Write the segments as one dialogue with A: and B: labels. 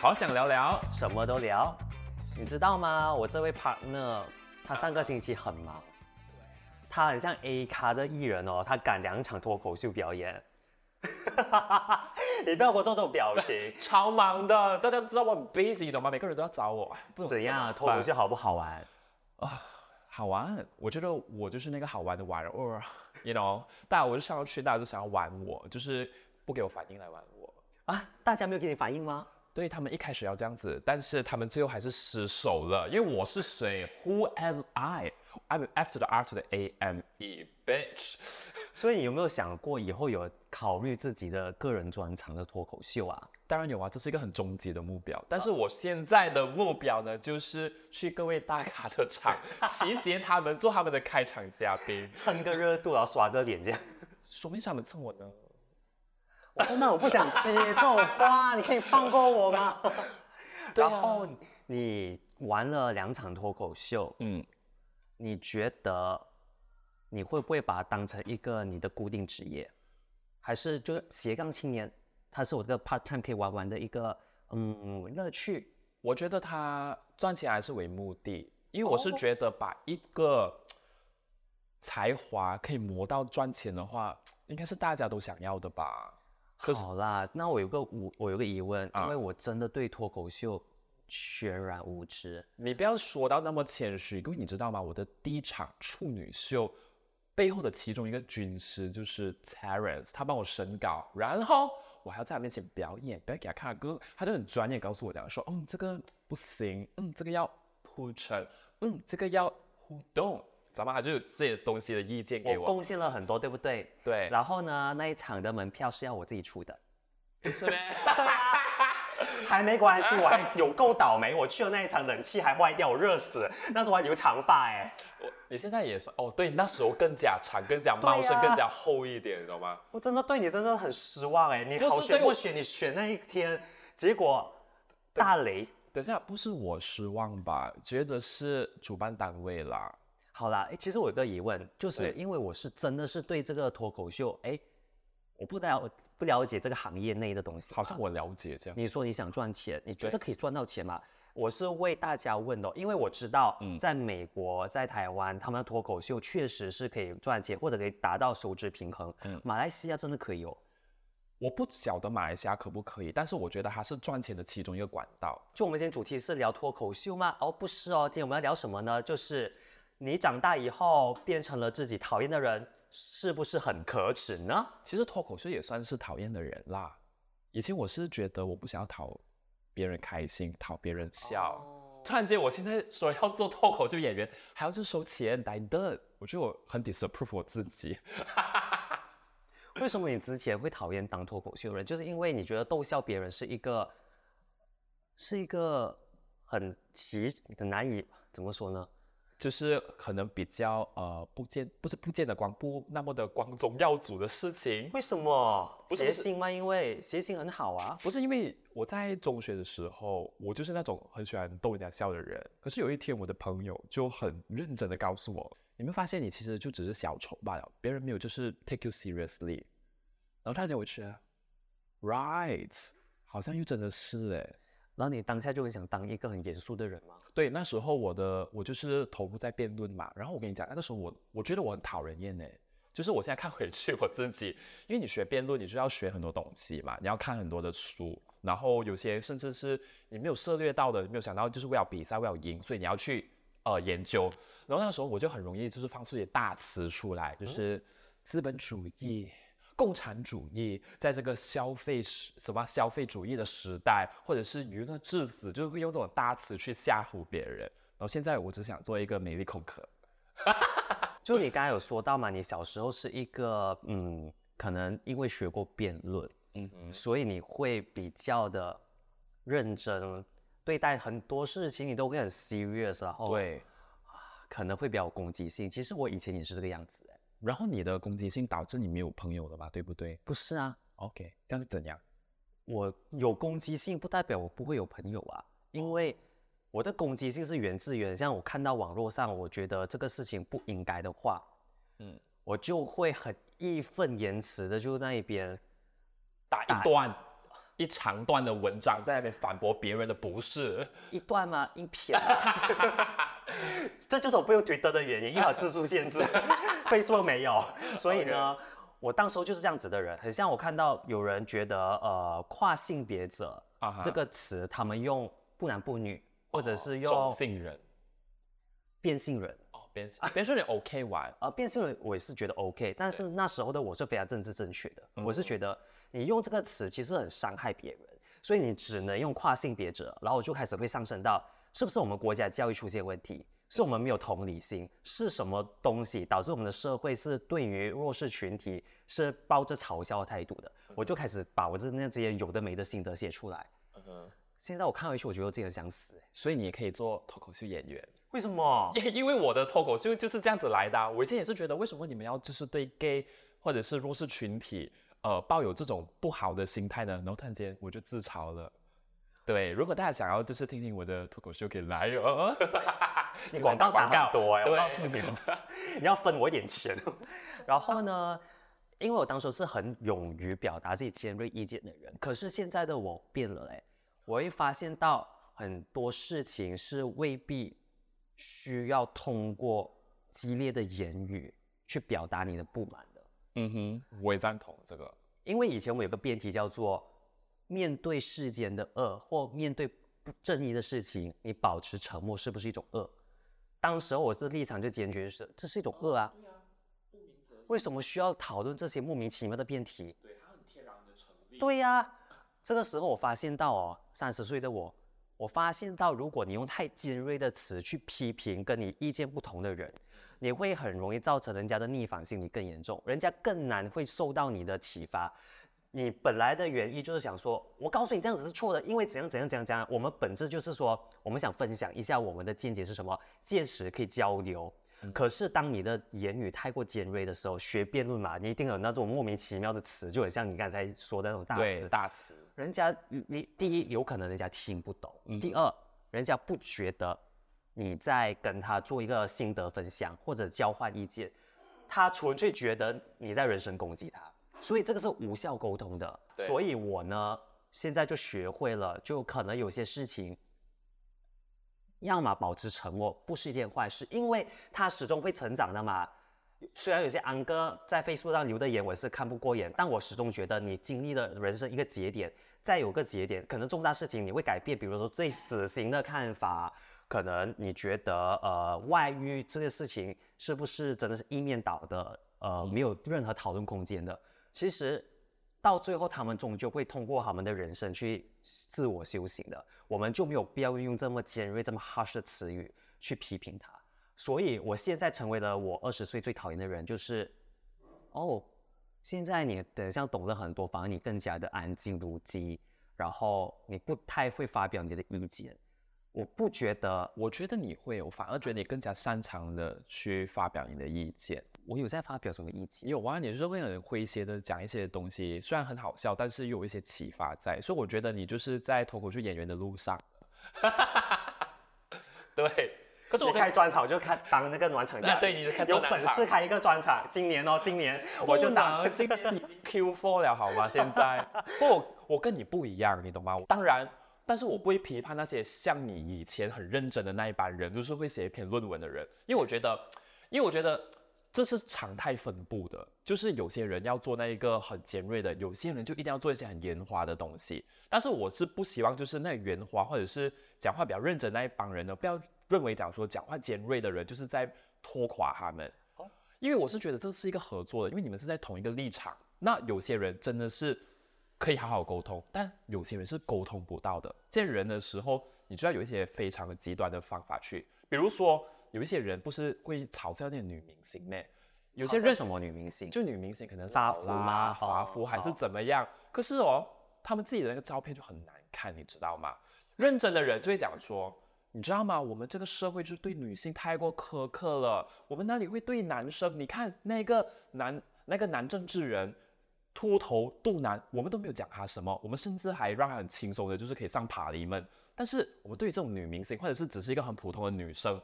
A: 好想聊聊，
B: 什么都聊。你知道吗？我这位 partner 他上个星期很忙，他很像 A 咖的艺人哦，他赶两场脱口秀表演。你不要给我做这种表情。
A: 超忙的，大家知道我很 busy 懂吗？每个人都要找我，不
B: 怎样？脱口秀好不好玩？啊，
A: 好玩。我觉得我就是那个好玩的玩偶，you know，大家我就上要去，大家都想要玩我，就是不给我反应来玩我
B: 啊？大家没有给你反应吗？
A: 对他们一开始要这样子，但是他们最后还是失手了。因为我是谁？Who am I? I'm after the art of the A M E, bitch。
B: 所以你有没有想过以后有考虑自己的个人专场的脱口秀啊？
A: 当然有啊，这是一个很终极的目标。但是我现在的目标呢，就是去各位大咖的场，集结他们做他们的开场嘉宾，
B: 蹭个热度，然后刷个脸这样。
A: 说明他们蹭我呢？
B: 我真的我不想接这种话，你可以放过我吗？然后你玩了两场脱口秀，嗯，你觉得你会不会把它当成一个你的固定职业，还是就是斜杠青年？它是我这个 part time 可以玩玩的一个嗯乐趣。
A: 我觉得它赚钱还是为目的，因为我是觉得把一个才华可以磨到赚钱的话，应该是大家都想要的吧。
B: 好啦，那我有个我我有个疑问，因为我真的对脱口秀全然无知。
A: 你不要说到那么谦虚，各位你知道吗？我的第一场处女秀背后的其中一个军师就是 Terence，他帮我审稿，然后我还要在他面前表演，表演给他看歌，他就很专业告诉我讲说，嗯，这个不行，嗯，这个要铺陈，嗯，这个要互动。咱们还就有这些东西的意见给我，
B: 贡献了很多，对不对？
A: 对。
B: 然后呢，那一场的门票是要我自己出的，
A: 是呗？
B: 还没关系，我还有够倒霉，我去了那一场，冷气还坏掉，我热死。那时候我还留长发哎。
A: 我，你现在也算哦，对，那时候更加长，更加茂盛，更加厚一点，你懂吗？
B: 我真的对你真的很失望哎，你好选不选？你选那一天，结果大雷。
A: 等下，不是我失望吧？觉得是主办单位啦。
B: 好啦，哎，其实我有个疑问，就是因为我是真的是对这个脱口秀，哎，我不了不了解这个行业内的东西。
A: 好像我了解这样。
B: 你说你想赚钱，你觉得可以赚到钱吗？我是为大家问的，因为我知道，在美国、在台湾，他们的脱口秀确实是可以赚钱，或者可以达到收支平衡。嗯，马来西亚真的可以哦。
A: 我不晓得马来西亚可不可以，但是我觉得它是赚钱的其中一个管道。
B: 就我们今天主题是聊脱口秀吗？哦，不是哦，今天我们要聊什么呢？就是。你长大以后变成了自己讨厌的人，是不是很可耻呢？
A: 其实脱口秀也算是讨厌的人啦。以前我是觉得我不想要讨别人开心，讨别人笑。突然间，我现在说要做脱口秀演员，还要去收钱，来的，我觉得我很 disapprove 我自己。
B: 为什么你之前会讨厌当脱口秀人？就是因为你觉得逗笑别人是一个，是一个很奇很难以怎么说呢？
A: 就是可能比较呃不见不是不见得光不那么的光宗耀祖的事情，
B: 为什么？谐星吗？因为谐星很好啊。
A: 不是因为我在中学的时候，我就是那种很喜欢逗人家笑的人。可是有一天，我的朋友就很认真的告诉我：“你们发现你其实就只是小丑罢了，别人没有就是 take you seriously。”然后他叫我去，right，好像又真的是哎。
B: 然后你当下就很想当一个很严肃的人吗？
A: 对，那时候我的我就是投入在辩论嘛。然后我跟你讲，那个时候我我觉得我很讨人厌呢。就是我现在看回去我自己，因为你学辩论，你就要学很多东西嘛，你要看很多的书，然后有些甚至是你没有涉猎到的，没有想到就是为了比赛为了赢，所以你要去呃研究。然后那时候我就很容易就是放出一些大词出来，就是资本主义。共产主义在这个消费时什么消费主义的时代，或者是娱乐至死，就会用这种大词去吓唬别人。然后现在我只想做一个美丽空壳。
B: 就你刚才有说到嘛，你小时候是一个嗯，可能因为学过辩论，嗯嗯，所以你会比较的认真对待很多事情，你都会很 serious，然后
A: 对
B: 啊，可能会比较攻击性。其实我以前也是这个样子。
A: 然后你的攻击性导致你没有朋友了吧？对不对？
B: 不是啊。
A: OK，这样是怎样？
B: 我有攻击性不代表我不会有朋友啊，因为我的攻击性是源自于，像我看到网络上我觉得这个事情不应该的话，嗯，我就会很义愤言辞的就那一边
A: 打一段一长段的文章在那边反驳别人的不是
B: 一段吗？一篇？这就是我不用 Twitter 的原因，因为有字数限制，Facebook 没有，所以呢，我当时候就是这样子的人，很像我看到有人觉得呃跨性别者这个词，他们用不男不女，或者是用
A: 性人、
B: 变性人。
A: 变啊变性人 OK 玩。
B: 啊，变性人我也是觉得 OK，但是那时候的我是非常政治正确的，我是觉得你用这个词其实很伤害别人，所以你只能用跨性别者，然后我就开始会上升到是不是我们国家教育出现问题，是我们没有同理心，是什么东西导致我们的社会是对于弱势群体是抱着嘲笑的态度的，我就开始把我这那这些有的没的心得写出来。嗯现在我看回去，我觉得我自己很想死，
A: 所以你也可以做脱口秀演员。
B: 为什么？
A: 因因为我的脱口秀就是这样子来的。我以前也是觉得，为什么你们要就是对 gay 或者是弱势群体，呃，抱有这种不好的心态呢？然后突然间我就自嘲了。对，如果大家想要就是听听我的脱口秀，可以来哦。
B: 你广告广告多哎，我告诉你，你要分我一点钱。然后呢，因为我当时是很勇于表达自己尖锐意见的人，可是现在的我变了哎，我会发现到很多事情是未必。需要通过激烈的言语去表达你的不满的。
A: 嗯哼，我也赞同这个。
B: 因为以前我们有个辩题叫做“面对世间的恶或面对不正义的事情，你保持沉默是不是一种恶？”当时我的立场就坚决是，这是一种恶啊。对啊，不明则为什么需要讨论这些莫名其妙的辩题？
A: 对，它很天然的成立。
B: 对呀，这个时候我发现到哦，三十岁的我。我发现到，如果你用太尖锐的词去批评跟你意见不同的人，你会很容易造成人家的逆反心理更严重，人家更难会受到你的启发。你本来的原意就是想说，我告诉你这样子是错的，因为怎样怎样怎样怎样。我们本质就是说，我们想分享一下我们的见解是什么，届时可以交流。可是当你的言语太过尖锐的时候，学辩论嘛，你一定有那种莫名其妙的词，就很像你刚才说的那种大词。
A: 大词。
B: 人家你第一有可能人家听不懂，第二人家不觉得你在跟他做一个心得分享或者交换意见，他纯粹觉得你在人身攻击他，所以这个是无效沟通的。所以我呢现在就学会了，就可能有些事情。要么保持沉默不是一件坏事，因为他始终会成长的嘛。虽然有些安哥在 Facebook 上留的言我是看不过眼，但我始终觉得你经历了人生一个节点，再有个节点，可能重大事情你会改变。比如说对死刑的看法，可能你觉得呃外遇这个事情是不是真的是一面倒的，呃没有任何讨论空间的。其实。到最后，他们终究会通过他们的人生去自我修行的。我们就没有必要用这么尖锐、这么 harsh 的词语去批评他。所以，我现在成为了我二十岁最讨厌的人，就是哦，现在你等一下懂了很多，反而你更加的安静如鸡，然后你不太会发表你的意见。我不觉得，
A: 我觉得你会，我反而觉得你更加擅长的去发表你的意见。
B: 我有在发表什么意见？
A: 有啊，你是会很诙谐的讲一些东西，虽然很好笑，但是又有一些启发在。所以我觉得你就是在脱口秀演员的路上。对，
B: 可是我开专场就开当那个暖场
A: 匠。对，你
B: 有本事开一个专场，今年哦，今年我就当
A: 今年已经 Q4 了，好吗？现在 不，我跟你不一样，你懂吗？当然。但是我不会批判那些像你以前很认真的那一班人，就是会写一篇论文的人，因为我觉得，因为我觉得这是常态分布的，就是有些人要做那一个很尖锐的，有些人就一定要做一些很圆滑的东西。但是我是不希望就是那圆滑或者是讲话比较认真那一帮人呢，不要认为讲说讲话尖锐的人就是在拖垮他们。因为我是觉得这是一个合作的，因为你们是在同一个立场。那有些人真的是。可以好好沟通，但有些人是沟通不到的。见人的时候，你就要有一些非常极端的方法去，比如说有一些人不是会嘲笑那女明星咩？有些
B: 人什么女明星？
A: 就女明星可能
B: 发福吗？
A: 发福还是怎么样？可是哦，他们自己的那个照片就很难看，你知道吗？认真的人就会讲说，你知道吗？我们这个社会就是对女性太过苛刻了。我们那里会对男生？你看那个男那个男政治人。秃头肚腩，我们都没有讲他什么，我们甚至还让他很轻松的，就是可以上爬犁们。但是我们对于这种女明星，或者是只是一个很普通的女生，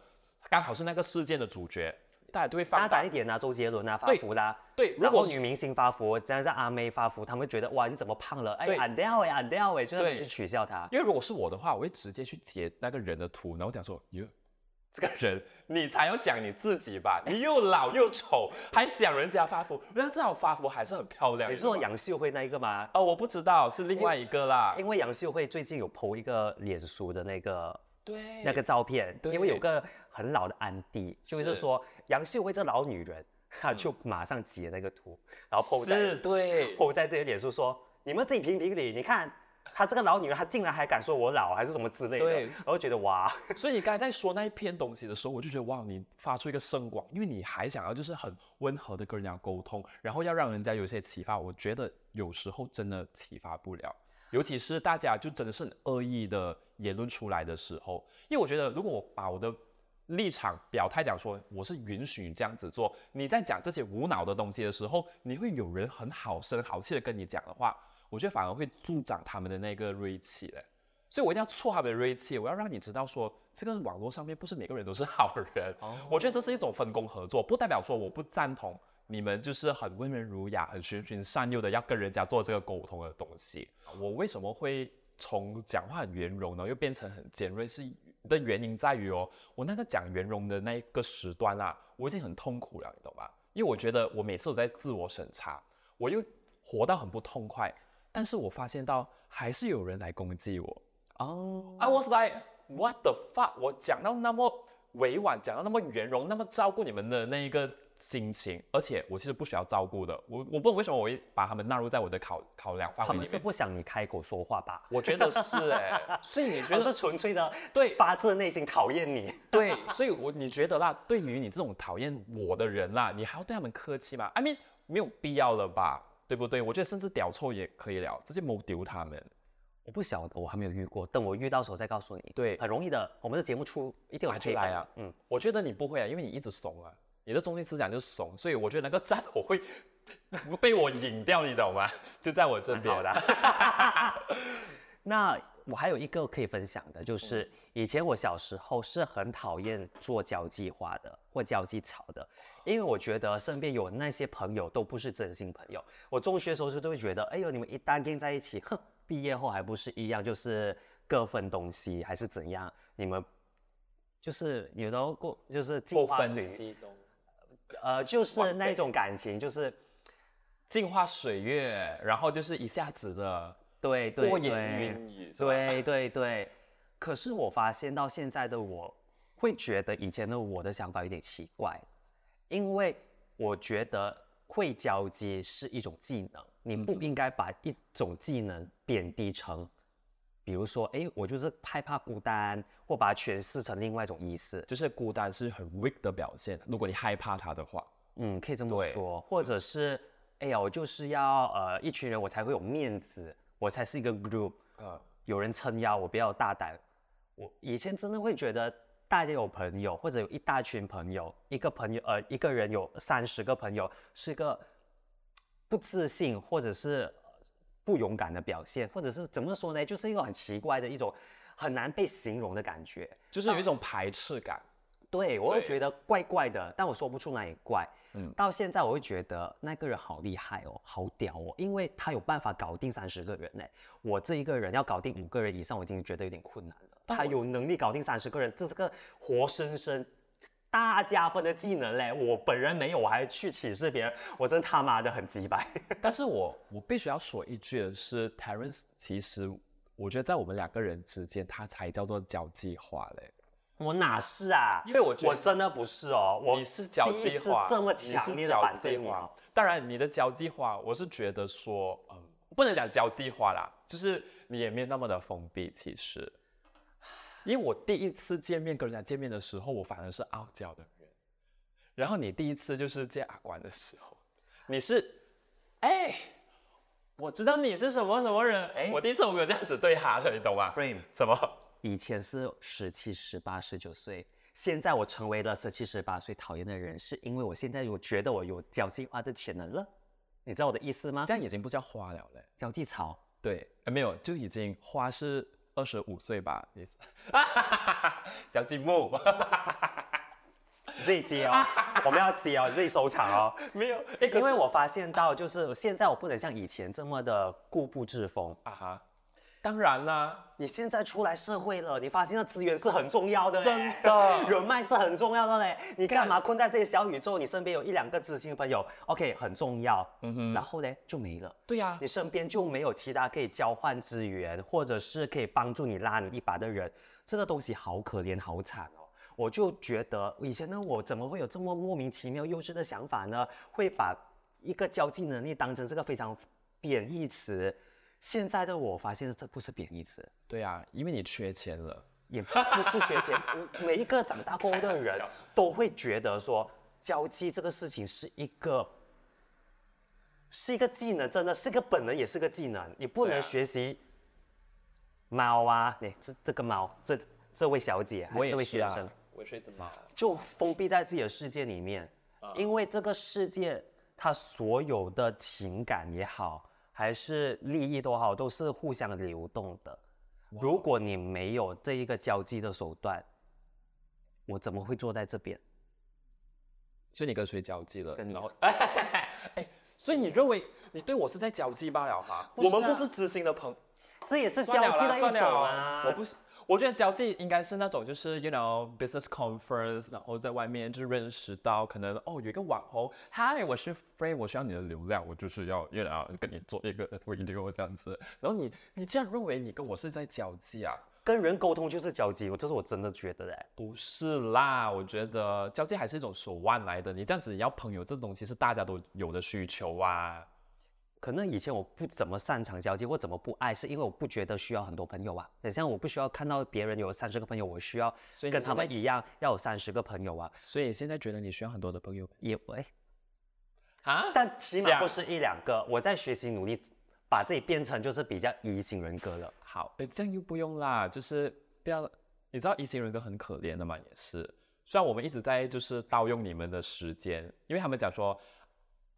A: 刚好是那个事件的主角，大家都会放
B: 大胆一点啊，周杰伦啊发福啦，
A: 对，
B: 如果女明星发福，这样在阿妹发福，他们会觉得哇你怎么胖了？哎，俺掉哎，俺掉哎，就是去取笑他。
A: 因为如果是我的话，我会直接去截那个人的图，然后讲说哟。这个人，你才要讲你自己吧？你又老又丑，还讲人家发福，人家至少发福还是很漂亮。
B: 你是说杨秀慧那一个吗？
A: 哦，我不知道，是另外一个啦。
B: 因为杨秀慧最近有 PO 一个脸书的那个
A: 对
B: 那个照片，因为有个很老的安迪，就是说杨秀慧这老女人，她就马上截那个图，然后 PO 在
A: 对
B: PO 在这个脸书说，你们自己评评理，你看。她这个老女人，她竟然还敢说我老，还是什么之类的？对，我就觉得哇。
A: 所以你刚才在说那一篇东西的时候，我就觉得哇，你发出一个声光，因为你还想要就是很温和的跟人家沟通，然后要让人家有一些启发。我觉得有时候真的启发不了，尤其是大家就真的是很恶意的言论出来的时候。因为我觉得，如果我把我的立场表态讲说我是允许你这样子做，你在讲这些无脑的东西的时候，你会有人很好声好气的跟你讲的话。我觉得反而会助长他们的那个锐气嘞，所以我一定要挫他们的锐气，我要让你知道说，这个网络上面不是每个人都是好人。我觉得这是一种分工合作，不代表说我不赞同你们就是很温文儒雅、很循循善诱的要跟人家做这个沟通的东西。我为什么会从讲话很圆融呢，又变成很尖锐？是的原因在于哦，我那个讲圆融的那一个时段啦，我已经很痛苦了，你懂吧？因为我觉得我每次都在自我审查，我又活到很不痛快。但是我发现到还是有人来攻击我哦，I was like what the fuck？我讲到那么委婉，讲到那么圆融，那么照顾你们的那一个心情，而且我其实不需要照顾的，我我不懂为什么我会把他们纳入在我的考考量范围里面。
B: 他们是不想你开口说话吧？
A: 我觉得是哎，所以你觉得
B: 是纯粹的
A: 对
B: 发自内心讨厌你？
A: 对，所以我你觉得啦，对于你这种讨厌我的人啦，你还要对他们客气吗？I mean 没有必要了吧？对不对？我觉得甚至屌臭也可以了，直接谋丢他们。
B: 我不晓得，我还没有遇过，等我遇到时候再告诉你。
A: 对，
B: 很容易的。我们的节目出一定有
A: 出来啊。嗯，我觉得你不会啊，因为你一直怂啊，你的中心思想就是怂，所以我觉得那个赞我会被我引掉，你懂吗？就在我这边
B: 的。那。我还有一个可以分享的，就是以前我小时候是很讨厌做交际花的或交际草的，因为我觉得身边有那些朋友都不是真心朋友。我中学时候就都会觉得，哎呦，你们一旦跟在一起，哼，毕业后还不是一样，就是各分东西还是怎样？你们就是有的过，就是
A: 不分西东，
B: 呃，就是那种感情，就是
A: 镜花水月，然后就是一下子的。
B: 对对
A: 对，
B: 对对对。可是我发现到现在的我，会觉得以前的我的想法有点奇怪，因为我觉得会交接是一种技能，你不应该把一种技能贬低成，比如说，哎，我就是害怕孤单，或把它诠释成另外一种意思，
A: 就是孤单是很 weak 的表现。如果你害怕它的话，
B: 嗯，可以这么说，或者是，哎呀，我就是要呃一群人，我才会有面子。我才是一个 group，呃，有人撑腰，我比较大胆。我以前真的会觉得，大家有朋友，或者有一大群朋友，一个朋友，呃，一个人有三十个朋友，是一个不自信或者是不勇敢的表现，或者是怎么说呢？就是一个很奇怪的一种很难被形容的感觉，
A: 就是有一种排斥感。
B: 对我会觉得怪怪的，但我说不出哪里怪。嗯，到现在我会觉得那个人好厉害哦，好屌哦，因为他有办法搞定三十个人呢。我这一个人要搞定五个人以上，我已经觉得有点困难了。他有能力搞定三十个人，这是个活生生大加分的技能嘞。我本人没有，我还去歧视别人，我真他妈的很鸡掰。
A: 但是我我必须要说一句的是，Terence，其实我觉得在我们两个人之间，他才叫做交际花嘞。
B: 我哪是啊？
A: 因为我
B: 我真的不是哦，我
A: 你是交际花，
B: 这么强烈的反对你。
A: 当然，你的交际花，我是觉得说，嗯，不能讲交际花啦，就是你也没有那么的封闭。其实，因为我第一次见面跟人家见面的时候，我反而是傲娇的人。然后你第一次就是见阿关的时候，你是，哎，我知道你是什么什么人。哎，我第一次我没有这样子对他的，你懂吗
B: ？Frame
A: 什么？
B: 以前是十七、十八、十九岁，现在我成为了十七、十八岁讨厌的人，是因为我现在我觉得我有交际花的潜能了，你知道我的意思吗？
A: 这样已经不叫花了嘞，
B: 交际草。
A: 对，没有，就已经花是二十五岁吧，意思。叫金木。
B: 自己接哦，我们要接哦，你自己收场哦。
A: 没有，
B: 因为我发现到，就是现在我不能像以前这么的固步自封啊哈。
A: 当然啦，
B: 你现在出来社会了，你发现资源是很重要的，
A: 真的，
B: 人脉是很重要的嘞。你干嘛困在这些小宇宙？你身边有一两个知心朋友，OK，很重要。嗯哼，然后呢就没了。
A: 对呀，
B: 你身边就没有其他可以交换资源，或者是可以帮助你拉你一把的人。这个东西好可怜，好惨哦。我就觉得以前呢我怎么会有这么莫名其妙幼稚的想法呢？会把一个交际能力当成这个非常贬义词。现在的我发现这不是贬义词，
A: 对啊，因为你缺钱了，
B: 也不是缺钱。每一个长大过后的人都会觉得说，交际这个事情是一个，是一个技能，真的是个本能，也是个技能。你不能学习猫啊，你这这个猫，这这位小姐，这位学生，
A: 我是一只猫，
B: 就封闭在自己的世界里面，因为这个世界它所有的情感也好。还是利益都好，都是互相流动的。如果你没有这一个交际的手段，我怎么会坐在这边？
A: 所以你跟谁交际了？然后，哎，所以你认为你对我是在交际罢了哈？我们不是知心的朋，
B: 这也是交际的一种啊。
A: 我不是。我觉得交际应该是那种，就是 you know business conference，然后在外面就认识到可能哦有一个网红，Hi，我是 Free，我需要你的流量，我就是要 you know 跟你做一个 video 这样子。然后你你这样认为你跟我是在交际啊？
B: 跟人沟通就是交际，我这是我真的觉得嘞。
A: 不是啦，我觉得交际还是一种手腕来的。你这样子要朋友这东西是大家都有的需求啊。
B: 可能以前我不怎么擅长交际，或怎么不爱，是因为我不觉得需要很多朋友啊。很像我不需要看到别人有三十个朋友，我需要跟他们一样要有三十个朋友啊。
A: 所以现在觉得你需要很多的朋友
B: 也会啊，但起码不是一两个。我在学习努力，把自己变成就是比较疑型人格了。
A: 好，哎，这样又不用啦，就是不要。你知道疑型人格很可怜的嘛，也是。虽然我们一直在就是盗用你们的时间，因为他们讲说。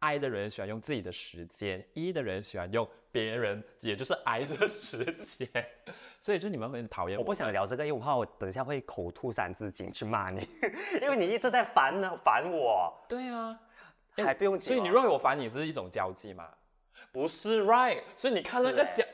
A: I 的人喜欢用自己的时间，E 的人喜欢用别人，也就是 I 的时间，所以就你们很讨厌。
B: 我不想聊这个，因为我怕我等一下会口吐三字经去骂你，因为你一直在烦呢，烦我。
A: 对啊，
B: 还不用。
A: 所以你认为我烦你是一种交际吗？不是，right？所以你看那个交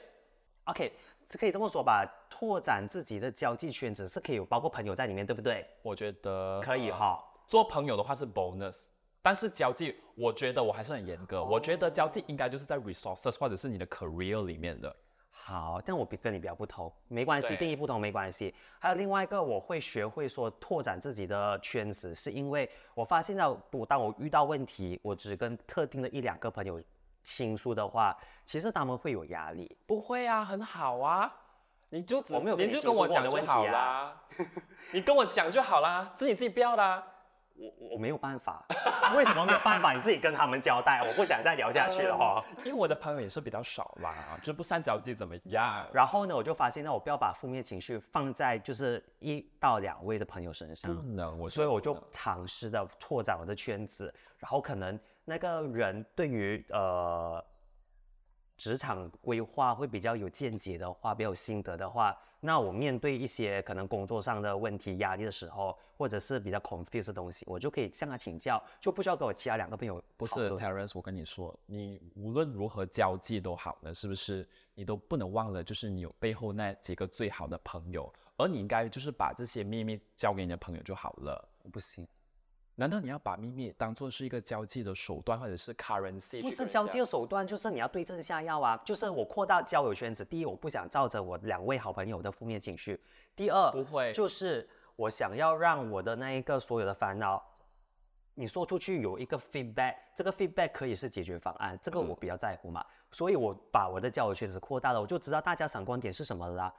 B: ，OK，是可以这么说吧？拓展自己的交际圈子是可以有包括朋友在里面，对不对？
A: 我觉得
B: 可以哈。
A: 做朋友的话是 bonus。但是交际，我觉得我还是很严格。我觉得交际应该就是在 resources 或者是你的 career 里面的。
B: 好，但我比跟你比较不同，没关系，定义不同没关系。还有另外一个，我会学会说拓展自己的圈子，是因为我发现到，我当我遇到问题，我只跟特定的一两个朋友倾诉的话，其实他们会有压力。
A: 不会啊，很好啊，你就
B: 我没有，
A: 你就跟我讲就好啦。你跟我讲就好啦，是你自己不要的。
B: 我我没有办法，为什么没有办法？你自己跟他们交代，我不想再聊下去了哈。
A: 因为我的朋友也是比较少啦，就不善交际怎么样？
B: 然后呢，我就发现，那我不要把负面情绪放在就是一到两位的朋友身上。
A: 不能，我
B: 所以我就尝试的拓展我的圈子，然后可能那个人对于呃职场规划会比较有见解的话，比较有心得的话。那我面对一些可能工作上的问题、压力的时候，或者是比较 confused 的东西，我就可以向他请教，就不需要跟我其他两个朋友。
A: 不是 Terence，我跟你说，你无论如何交际都好呢，是不是？你都不能忘了，就是你有背后那几个最好的朋友，而你应该就是把这些秘密交给你的朋友就好了。
B: 不行。
A: 难道你要把秘密当做是一个交际的手段，或者是 currency？
B: 不是交际的手段，就是你要对症下药啊！就是我扩大交友圈子，第一，我不想照着我两位好朋友的负面情绪；第二，
A: 不会，
B: 就是我想要让我的那一个所有的烦恼，你说出去有一个 feedback，这个 feedback 可以是解决方案，这个我比较在乎嘛，所以我把我的交友圈子扩大了，我就知道大家闪光点是什么啦。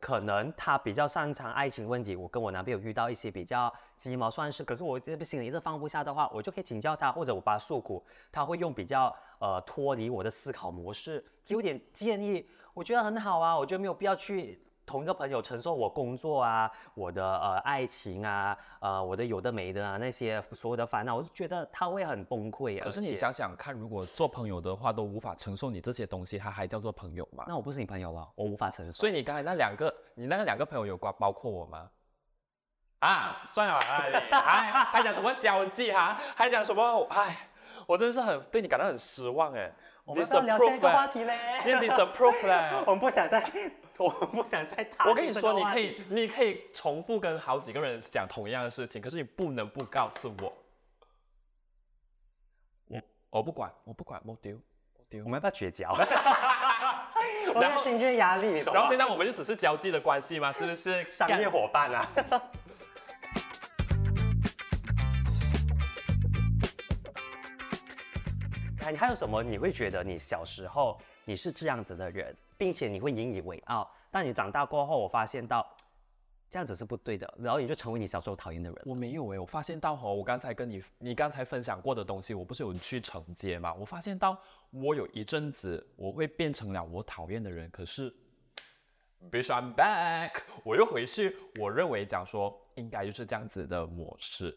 B: 可能他比较擅长爱情问题，我跟我男朋友遇到一些比较鸡毛蒜事，可是我这边心里一直放不下的话，我就可以请教他，或者我把他诉苦，他会用比较呃脱离我的思考模式，给我点建议，我觉得很好啊，我觉得没有必要去。同一个朋友承受我工作啊，我的呃爱情啊，呃我的有的没的啊那些所有的烦恼，我是觉得他会很崩溃。
A: 可是你想想看，如果做朋友的话都无法承受你这些东西，他还叫做朋友吗？
B: 那我不是你朋友了，我无法承受。
A: 所以你刚才那两个，你那个两个朋友有包包括我吗？啊，算了啊，还还讲什么交际哈，还讲什么？哎，我真的是很对你感到很失望哎。
B: 我们要聊下一个话题嘞。
A: 你 disapprove 嘞。
B: 我们不想再，我们不想再谈。
A: 我跟你说，你可以，你可以重复跟好几个人讲同样的事情，可是你不能不告诉我。我我不管，我不管，我丢，
B: 我丢。我们要不要绝交？我要情绪压力，你懂
A: 吗？然后现在我们就只是交际的关系吗？是不是
B: 商业伙伴啊？你还有什么？你会觉得你小时候你是这样子的人，并且你会引以为傲。但你长大过后，我发现到这样子是不对的，然后你就成为你小时候讨厌的人。
A: 我没有哎，我发现到哈，我刚才跟你你刚才分享过的东西，我不是有去承接吗？我发现到我有一阵子我会变成了我讨厌的人，可是，bitch I'm back，我又回去。我认为讲说应该就是这样子的模式。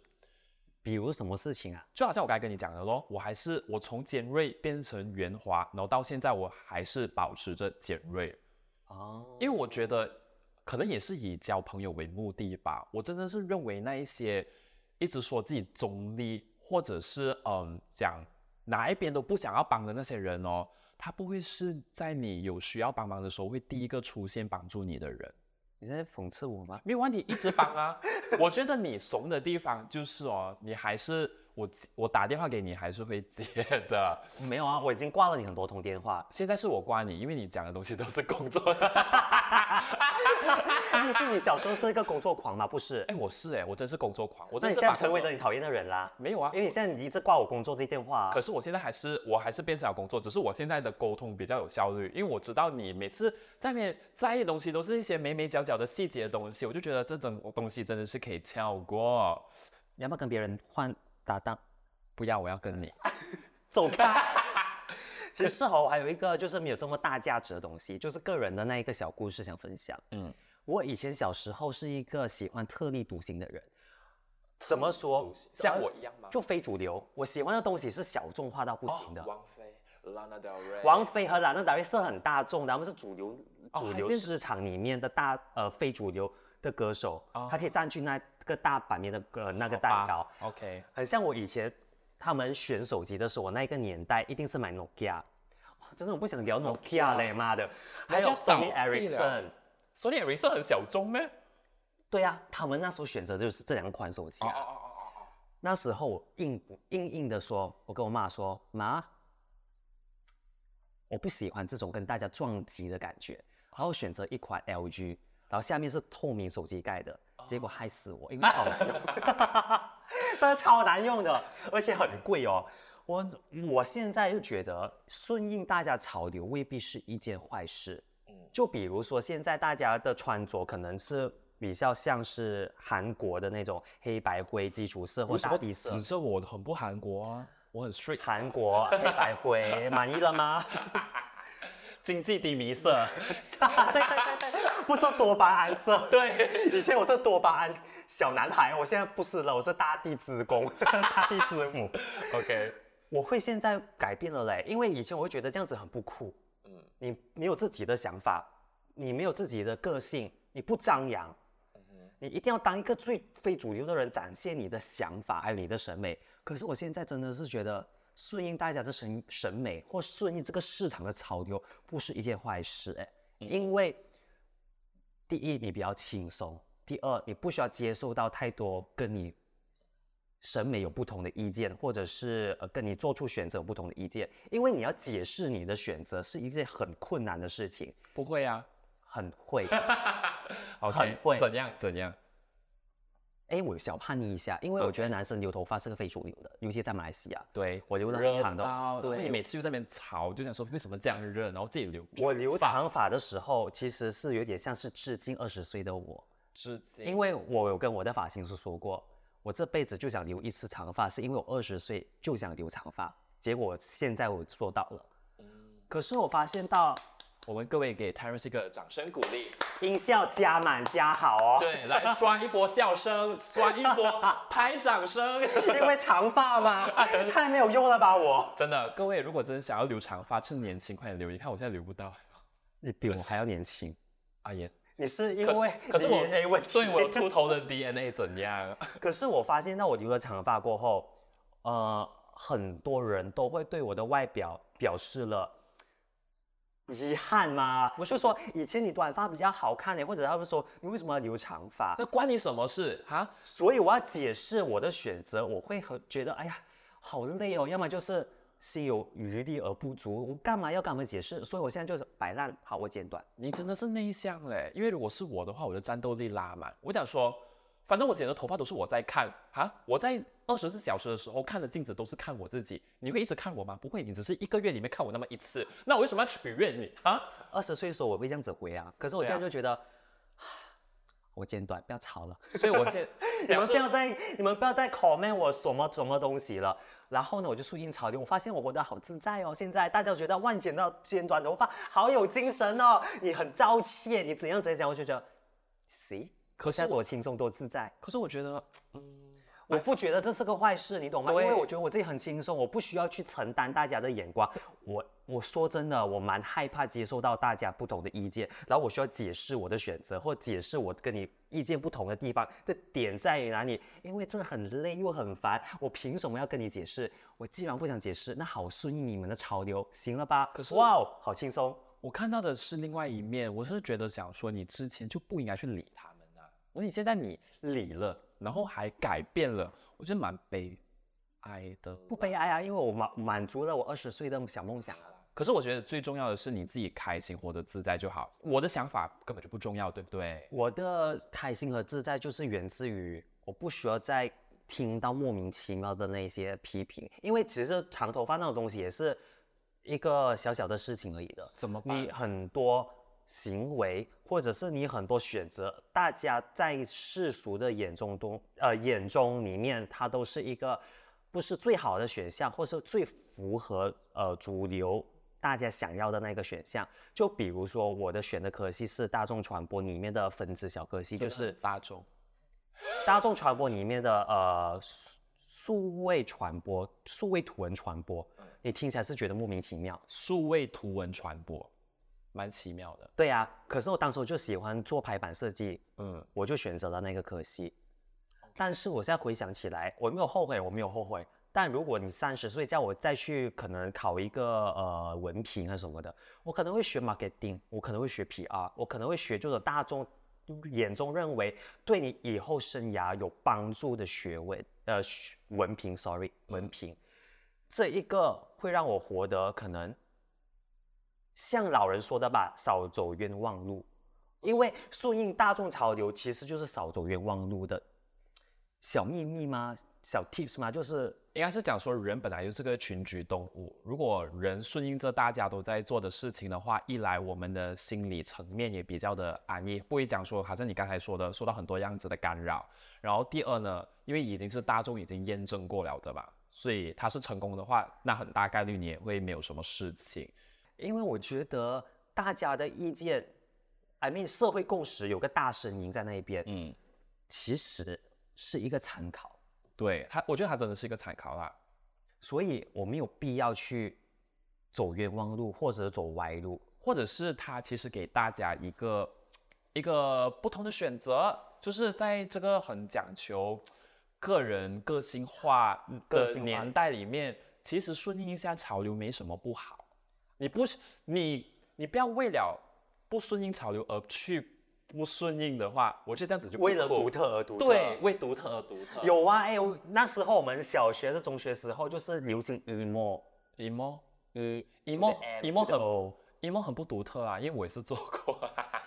B: 比如什么事情啊？
A: 就好像我刚才跟你讲的咯，我还是我从尖锐变成圆滑，然后到现在我还是保持着尖锐。哦，因为我觉得可能也是以交朋友为目的吧。我真的是认为那一些一直说自己中立，或者是嗯讲哪一边都不想要帮的那些人哦，他不会是在你有需要帮忙的时候会第一个出现帮助你的人。
B: 你在讽刺我吗？
A: 没有问题，一直帮啊。我觉得你怂的地方就是哦，你还是。我我打电话给你还是会接的，
B: 没有啊，我已经挂了你很多通电话，
A: 现在是我挂你，因为你讲的东西都是工作。
B: 你是你小时候是一个工作狂吗？不是，
A: 哎，我是哎，我真是工作狂，我
B: 那你现在成为了你讨厌的人啦？
A: 没有啊，
B: 因为你现在你一直挂我工作这电话，
A: 可是我现在还是我还是变成了工作，只是我现在的沟通比较有效率，因为我知道你每次在面在意的东西都是一些眉眉角角的细节的东西，我就觉得这种东西真的是可以跳过。
B: 你要不要跟别人换？搭档，
A: 不要，我要跟你
B: 走开。其实哦，还有一个就是没有这么大价值的东西，就是个人的那一个小故事想分享。嗯，我以前小时候是一个喜欢特立独行的人。怎么说？
A: 像我一样吗？
B: 就非主流。我喜欢的东西是小众化到不行的。
A: 王菲、Lana Del Rey。
B: 王菲和 Lana Del Rey 是很大众的，他们是主流主流市场里面的大呃非主流的歌手，他可以占据那。个大版面的呃那个蛋糕
A: ，OK，
B: 很像我以前他们选手机的时候，我那个年代一定是买 Nokia，哇，真的我不想聊 Nokia 嘞，妈的，还有 Sony Ericsson，Sony
A: Ericsson 很小众咩？
B: 对呀，他们那时候选择的就是这两款手机啊，哦哦哦哦哦，那时候我硬硬硬的说，我跟我妈说，妈，我不喜欢这种跟大家撞击的感觉，然后选择一款 LG，然后下面是透明手机盖的。结果害死我，因为超难用，真的超难用的，而且很贵哦。我我现在就觉得顺应大家潮流未必是一件坏事。嗯，就比如说现在大家的穿着可能是比较像是韩国的那种黑白灰基础色或大地色。
A: 指着我很不韩国啊，我很 straight。
B: 韩国黑白灰满意了吗？
A: 经济低迷色。
B: 对对对对。不是多巴胺色，
A: 对，
B: 以前我是多巴胺小男孩，我现在不是了，我是大地之公，大地之母。
A: OK，
B: 我会现在改变了嘞，因为以前我会觉得这样子很不酷，嗯，你没有自己的想法，你没有自己的个性，你不张扬，你一定要当一个最非主流的人，展现你的想法还有你的审美。可是我现在真的是觉得顺应大家的审审美或顺应这个市场的潮流，不是一件坏事哎，因为。第一，你比较轻松；第二，你不需要接受到太多跟你审美有不同的意见，或者是呃跟你做出选择不同的意见，因为你要解释你的选择是一件很困难的事情。
A: 不会啊，
B: 很会，
A: 很会，怎样怎样？
B: 哎，我小叛逆一下，因为我觉得男生留头发是个非主流的，尤其在马来西亚。
A: 对，
B: 我留的
A: 很
B: 长的。
A: 对，每次就在那边吵，就想说为什么这样热，然后自己留。
B: 我留长发的时候，其实是有点像是致敬二十岁的我。
A: 致敬。
B: 因为我有跟我的发型师说过，我这辈子就想留一次长发，是因为我二十岁就想留长发，结果现在我做到了。嗯。可是我发现到。
A: 我们各位给 Terence 一个掌声鼓励，
B: 音效加满加好哦。
A: 对，来刷一波笑声，刷一波拍掌声。
B: 因为长发吗？太没有用了吧我。
A: 真的，各位如果真的想要留长发，趁年轻快点留。你看我现在留不到。
B: 你比我还要年轻，
A: 阿言。
B: 你是因为
A: 可是我
B: DNA 问题，
A: 对我秃头的 DNA 怎样？
B: 可是我发现，那我留了长发过后，呃，很多人都会对我的外表表示了遗憾吗？我就说以前你短发比较好看呢，或者他们说你为什么要留长发？
A: 那关你什么事啊？
B: 所以我要解释我的选择，我会很觉得哎呀好累哦，要么就是。心有余力而不足，我干嘛要跟他们解释？所以我现在就是摆烂，好，我剪短。
A: 你真的是内向嘞，因为如果是我的话，我的战斗力拉满。我想说，反正我剪的头发都是我在看啊，我在二十四小时的时候看的镜子都是看我自己。你会一直看我吗？不会，你只是一个月里面看我那么一次。那我为什么要取悦你啊？
B: 二十岁的时候我会这样子回啊，可是我现在就觉得。我剪短，不要吵了。
A: 所以我现
B: 你们不要再你们不要再 comment 我什么什么东西了。然后呢，我就顺应潮流，我发现我活得好自在哦。现在大家觉得万剪到剪短头发好有精神哦，你很朝气，你怎样怎样讲，我就觉得，see，
A: 可
B: 是多轻松多自在。
A: 可是我觉得，嗯。
B: 我不觉得这是个坏事，你懂吗？因为我觉得我自己很轻松，我不需要去承担大家的眼光。我我说真的，我蛮害怕接受到大家不同的意见，然后我需要解释我的选择，或解释我跟你意见不同的地方的点在于哪里。因为真的很累又很烦，我凭什么要跟你解释？我既然不想解释，那好顺应你们的潮流，行了吧？
A: 可是
B: 哇哦，好轻松。
A: 我看到的是另外一面，我是觉得想说，你之前就不应该去理他。而你现在你理了。然后还改变了，我觉得蛮悲哀的。
B: 不悲哀啊，因为我满满足了我二十岁的小梦想了。
A: 可是我觉得最重要的是你自己开心，活得自在就好。我的想法根本就不重要，对不对？
B: 我的开心和自在就是源自于我不需要再听到莫名其妙的那些批评，因为其实长头发那种东西也是一个小小的事情而已的。
A: 怎么？
B: 你很多。行为或者是你很多选择，大家在世俗的眼中都呃眼中里面，它都是一个不是最好的选项，或是最符合呃主流大家想要的那个选项。就比如说我的选的科系是大众传播里面的分支小科系，就是
A: 大众
B: 大众传播里面的呃数位传播、数位图文传播，你听起来是觉得莫名其妙，
A: 数位图文传播。蛮奇妙的，
B: 对呀。可是我当时我就喜欢做排版设计，嗯，我就选择了那个科系。但是我现在回想起来，我没有后悔，我没有后悔。但如果你三十岁叫我再去可能考一个呃文凭啊什么的，我可能会学 marketing，我可能会学 PR，我可能会学就是大众眼中认为对你以后生涯有帮助的学位呃文凭，sorry 文凭，这一个会让我活得可能。像老人说的吧，少走冤枉路，因为顺应大众潮流其实就是少走冤枉路的小秘密吗？小 tips 吗？就是
A: 应该是讲说，人本来就是个群居动物，如果人顺应着大家都在做的事情的话，一来我们的心理层面也比较的安逸，不会讲说好像你刚才说的受到很多样子的干扰。然后第二呢，因为已经是大众已经验证过了的吧，所以它是成功的话，那很大概率你也会没有什么事情。
B: 因为我觉得大家的意见，I mean 社会共识有个大声音在那一边，嗯，其实是一个参考，
A: 对他，我觉得他真的是一个参考啦，
B: 所以我没有必要去走冤枉路或者走歪路，
A: 或者是他其实给大家一个一个不同的选择，就是在这个很讲求个人个性化的年代里面，其实顺应一下潮流没什么不好。你不是你，你不要为了不顺应潮流而去不顺应的话，我觉得这样子就
B: 为了独特而独特。
A: 对，为独特而独特。
B: 有啊，哎，那时候我们小学是中学时候，就是流行
A: emo，emo，emo，emo 很 emo 很不独特啊，因为我也是做过。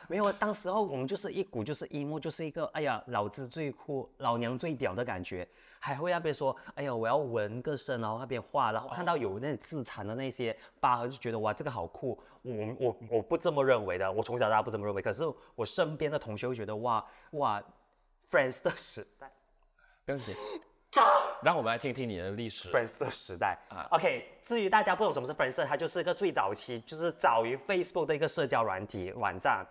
B: 没有，当时候我们就是一股就是一幕就是一个哎呀，老子最酷，老娘最屌的感觉，还会那边说，哎呀，我要纹个身，然后那边画，然后看到有那自残的那些疤痕，就觉得哇，这个好酷。我我我不这么认为的，我从小到大不这么认为。可是我身边的同学会觉得哇哇，Friends 的时代，
A: 不用紧，让我们来听听你的历史。
B: Friends 的时代啊，OK。至于大家不懂什么是 Friends，它就是一个最早期，就是早于 Facebook 的一个社交软体网站。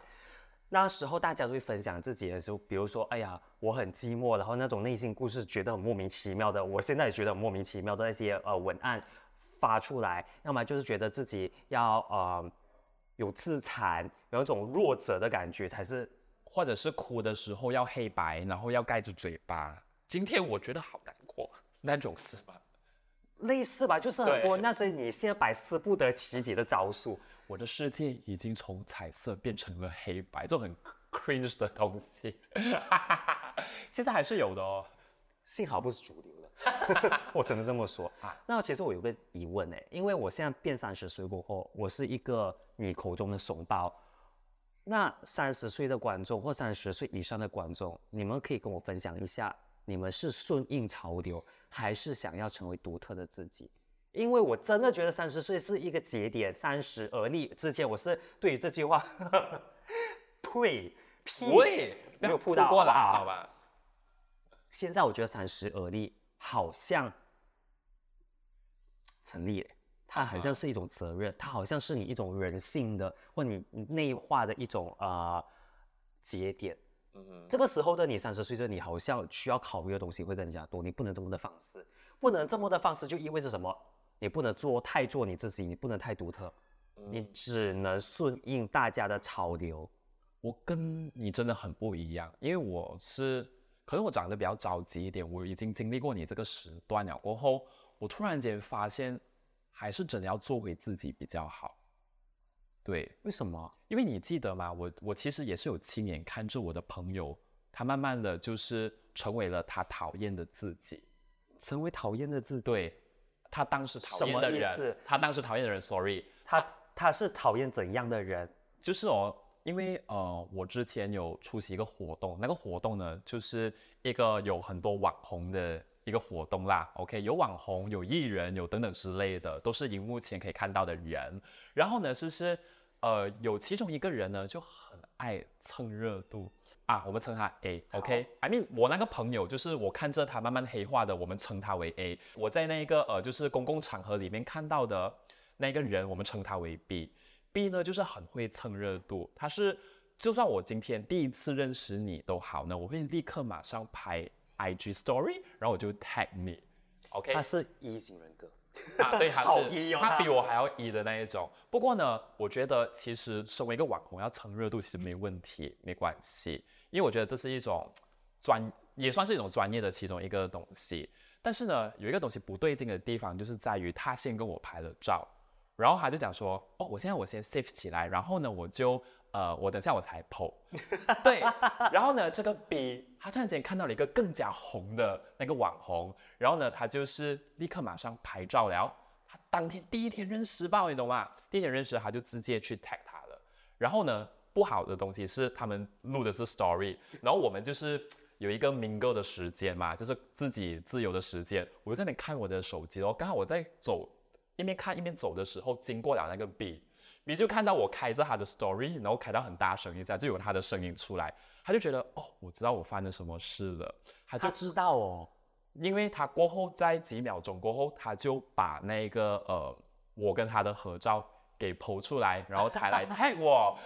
B: 那时候大家都会分享自己的时候，比如说，哎呀，我很寂寞，然后那种内心故事觉得很莫名其妙的，我现在也觉得很莫名其妙的那些呃文案发出来，要么就是觉得自己要呃有自残，有一种弱者的感觉才是
A: 或者是哭的时候要黑白，然后要盖住嘴巴。今天我觉得好难过，那种是吧？
B: 类似吧，就是很多那些你现在百思不得其解的招数。
A: 我的世界已经从彩色变成了黑白，这种很 cringe 的东西，现在还是有的哦。
B: 幸好不是主流的，我只能这么说啊。那其实我有个疑问哎，因为我现在变三十岁过后，我是一个你口中的怂包。那三十岁的观众或三十岁以上的观众，你们可以跟我分享一下，你们是顺应潮流，还是想要成为独特的自己？因为我真的觉得三十岁是一个节点，三十而立之前，我是对于这句话，呸，
A: 呸，
B: 没有扑到
A: 过来，好吧？
B: 现在我觉得三十而立好像成立了，它好像是一种责任，它好像是你一种人性的或你内化的一种啊节点。嗯，这个时候的你三十岁的你，好像需要考虑的东西会更加多，你不能这么的放肆，不能这么的放肆，就意味着什么？你不能做太做你自己，你不能太独特，你只能顺应大家的潮流。
A: 我跟你真的很不一样，因为我是可能我长得比较着急一点，我已经经历过你这个时段了。过后，我突然间发现，还是真的要做回自己比较好。对，
B: 为什么？
A: 因为你记得吗？我我其实也是有亲眼看着我的朋友，他慢慢的就是成为了他讨厌的自己，
B: 成为讨厌的自己。
A: 对。他当时讨厌的人，他当时讨厌的人，sorry，
B: 他他是讨厌怎样的人？
A: 就是哦，因为呃，我之前有出席一个活动，那个活动呢，就是一个有很多网红的一个活动啦。OK，有网红，有艺人，有等等之类的，都是荧幕前可以看到的人。然后呢，就是呃，有其中一个人呢，就很爱蹭热度。啊，我们称他 A，OK？I mean，我那个朋友就是我看着他慢慢黑化的，我们称他为 A。我在那个呃，就是公共场合里面看到的那个人，我们称他为 B。B 呢，就是很会蹭热度。他是，就算我今天第一次认识你都好呢，我会立刻马上拍 IG Story，然后我就 tag 你，OK？
B: 他是 E 型人格。
A: 啊，对，他是，他比我还要 E 的那一种。不过呢，我觉得其实身为一个网红要蹭热度其实没问题，没关系。因为我觉得这是一种专，也算是一种专业的其中一个东西。但是呢，有一个东西不对劲的地方，就是在于他先跟我拍了照，然后他就讲说，哦，我现在我先 save 起来，然后呢，我就呃，我等下我才 po。对，然后呢，这个 B 他突然间看到了一个更加红的那个网红，然后呢，他就是立刻马上拍照了。他当天第一天认识吧，你懂吗？第一天认识他就直接去 tag 他了，然后呢？不好的东西是他们录的是 story，然后我们就是有一个 mingle 的时间嘛，就是自己自由的时间，我就在那边看我的手机哦，刚好我在走一边看一边走的时候，经过了那个 B，你就看到我开着他的 story，然后开到很大声一下，就有他的声音出来，他就觉得哦，我知道我犯了什么事了，
B: 他就知道哦，
A: 因为他过后在几秒钟过后，他就把那个呃我跟他的合照给剖出来，然后才来害我。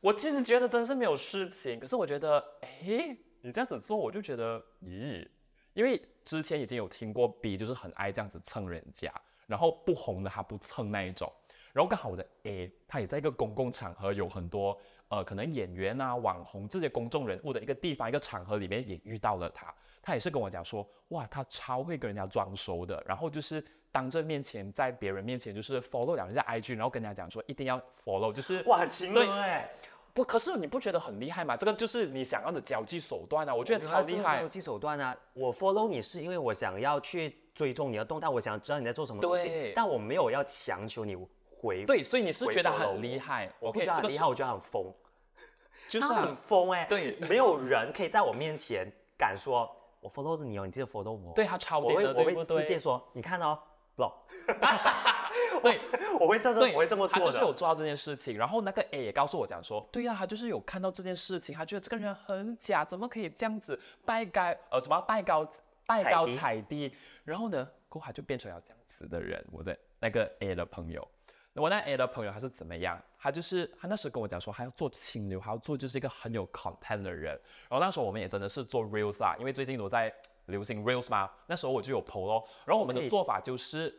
A: 我其实觉得真是没有事情，可是我觉得，哎，你这样子做，我就觉得，咦，因为之前已经有听过 B 就是很爱这样子蹭人家，然后不红的他不蹭那一种，然后刚好我的 A 他也在一个公共场合有很多呃可能演员啊、网红这些公众人物的一个地方一个场合里面也遇到了他，他也是跟我讲说，哇，他超会跟人家装熟的，然后就是。当着面前，在别人面前就是 follow 两下 IG，然后跟人家讲说一定要 follow，就是
B: 哇，情人哎，
A: 不，可是你不觉得很厉害吗？这个就是你想要的交际手段啊，我觉得超厉害。
B: 交际手段啊，我 follow 你是因为我想要去追踪你的动态，我想知道你在做什么东西，但我没有要强求你回。
A: 对，所以你是觉得很厉害，
B: 我不觉得很厉害，我觉得很疯，
A: 就是
B: 很疯哎。
A: 对，
B: 没有人可以在我面前敢说我 follow 你哦，你记得 follow 我。
A: 对他超我会，
B: 我会直接说，你看哦。
A: 对，
B: 我会这样，我会这么做
A: 他就是有做到这件事情，然后那个 A 也告诉我讲说，对呀，他就是有看到这件事情，他觉得这个人很假，怎么可以这样子拜高呃什么拜高拜高踩低，然后呢，过后就变成了这样子的人。我的那个 A 的朋友，我那 A 的朋友他是怎么样？他就是他那时跟我讲说，他要做清流，还要做就是一个很有 content 的人。然后那时候我们也真的是做 reels 啊，因为最近都在。流行 reels 嘛？那时候我就有 PO 咯。然后我们的做法就是，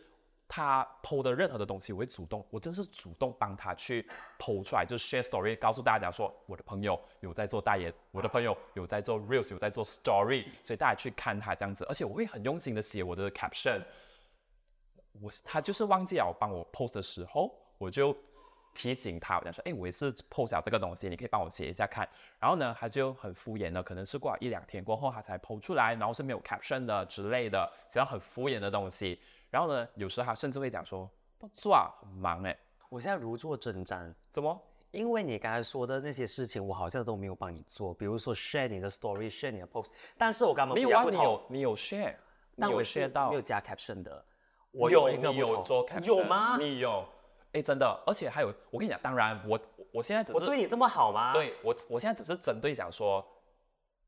A: 他 PO 的任何的东西，我会主动，我真是主动帮他去 PO 出来，就是 share story，告诉大家说我的朋友有在做代言，我的朋友有在做 reels，有在做 story，所以大家去看他这样子，而且我会很用心的写我的 caption。我他就是忘记了帮我 post 的时候，我就提醒他，我讲说，哎，我也是 post 了这个东西，你可以帮我写一下看。然后呢，他就很敷衍的，可能是过了一两天过后，他才 post 出来，然后是没有 caption 的之类的，这样很敷衍的东西。然后呢，有时候他甚至会讲说，不做啊，很忙哎。
B: 我现在如坐针毡，
A: 怎么？
B: 因为你刚才说的那些事情，我好像都没有帮你做，比如说 share 你的 story，share 你的 post，但是我刚刚
A: 没有啊，你有你有 share，
B: 但
A: 我 share 到
B: 没有加 caption 的。
A: 我有一个有做，
B: 有吗？
A: 你有，哎，真的，而且还有，我跟你讲，当然，我我现在只是
B: 我对你这么好吗？
A: 对我，我现在只是针对讲说，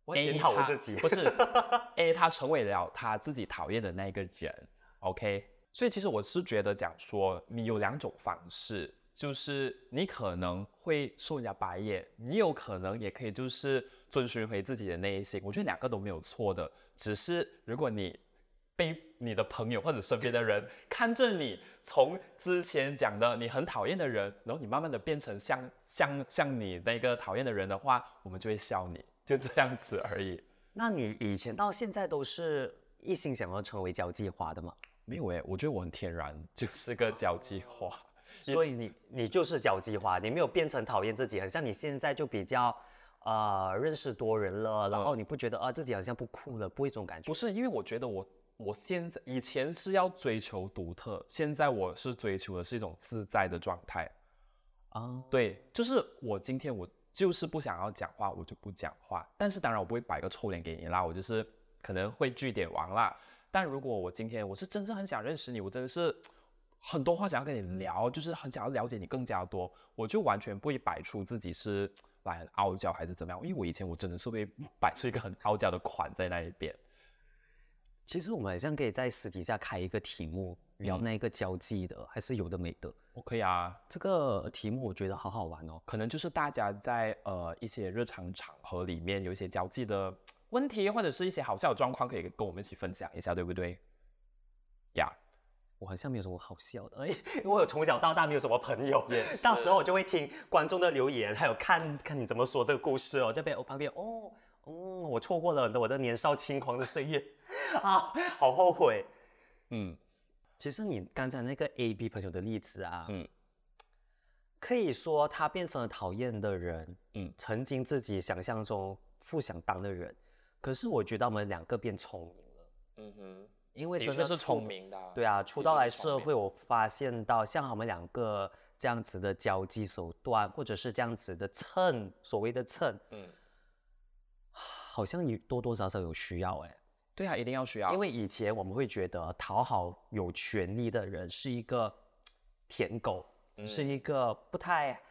B: 我检讨我自己，
A: 不是，A 他成为了他自己讨厌的那一个人，OK，所以其实我是觉得讲说，你有两种方式，就是你可能会受人家白眼，你有可能也可以就是遵循回自己的内心，我觉得两个都没有错的，只是如果你。被你的朋友或者身边的人看着你，从之前讲的你很讨厌的人，然后你慢慢的变成像像像你那个讨厌的人的话，我们就会笑你，就这样子而已。
B: 那你以前到现在都是一心想要成为交际花的吗？
A: 没有诶，我觉得我很天然就是个交际花，
B: 所以你你就是交际花，你没有变成讨厌自己，很像你现在就比较呃认识多人了，然后你不觉得啊自己好像不酷了，不会这种感觉？
A: 不是，因为我觉得我。我现在以前是要追求独特，现在我是追求的是一种自在的状态啊。对，就是我今天我就是不想要讲话，我就不讲话。但是当然我不会摆个臭脸给你啦，我就是可能会据点王啦。但如果我今天我是真正很想认识你，我真的是很多话想要跟你聊，就是很想要了解你更加多，我就完全不会摆出自己是来很傲娇还是怎么样。因为我以前我真的是会摆出一个很傲娇的款在那一边。
B: 其实我们好像可以在私底下开一个题目，聊那个交际的，还是有的没的。
A: 我可以啊，
B: 这个题目我觉得好好玩哦。
A: 可能就是大家在呃一些日常场合里面有一些交际的问题，或者是一些好笑的状况，可以跟我们一起分享一下，对不对？呀，
B: 我好像没有什么好笑的，哎，因为我从小到大没有什么朋友，到时候我就会听观众的留言，还有看看你怎么说这个故事哦。这边我旁边哦。哦，我错过了我的年少轻狂的岁月。啊，好后悔。嗯，其实你刚才那个 A B 朋友的例子啊，嗯，可以说他变成了讨厌的人，嗯，曾经自己想象中不想当的人，可是我觉得我们两个变聪明了，嗯哼，因为真的
A: 是聪明的，
B: 对啊，出道来社会，我发现到像我们两个这样子的交际手段，或者是这样子的蹭，所谓的蹭，嗯。好像你多多少少有需要哎，
A: 对啊，一定要需要。
B: 因为以前我们会觉得讨好有权利的人是一个舔狗，是一个不太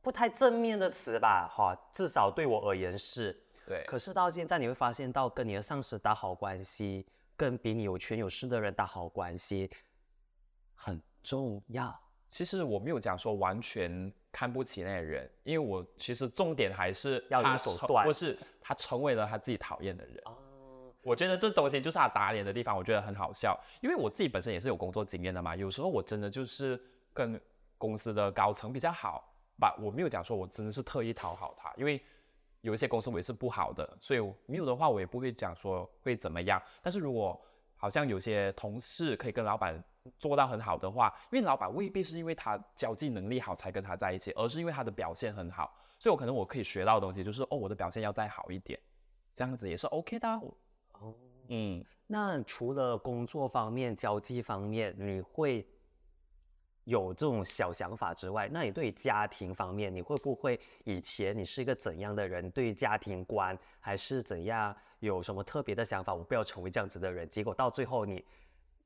B: 不太正面的词吧？哈，至少对我而言是。
A: 对。
B: 可是到现在你会发现到跟你的上司打好关系，跟比你有权有势的人打好关系很重要。
A: 其实我没有讲说完全。看不起那些人，因为我其实重点还是
B: 要有手段，
A: 不是他成为了他自己讨厌的人。哦，我觉得这东西就是他打脸的地方，我觉得很好笑。因为我自己本身也是有工作经验的嘛，有时候我真的就是跟公司的高层比较好吧，我没有讲说我真的是特意讨好他，因为有一些公司我也是不好的，所以没有的话我也不会讲说会怎么样。但是如果好像有些同事可以跟老板。做到很好的话，因为老板未必是因为他交际能力好才跟他在一起，而是因为他的表现很好，所以我可能我可以学到的东西就是哦，我的表现要再好一点，这样子也是 OK 的。哦，
B: 嗯，那除了工作方面、交际方面，你会有这种小想法之外，那你对家庭方面，你会不会以前你是一个怎样的人？对家庭观还是怎样？有什么特别的想法？我不要成为这样子的人，结果到最后你。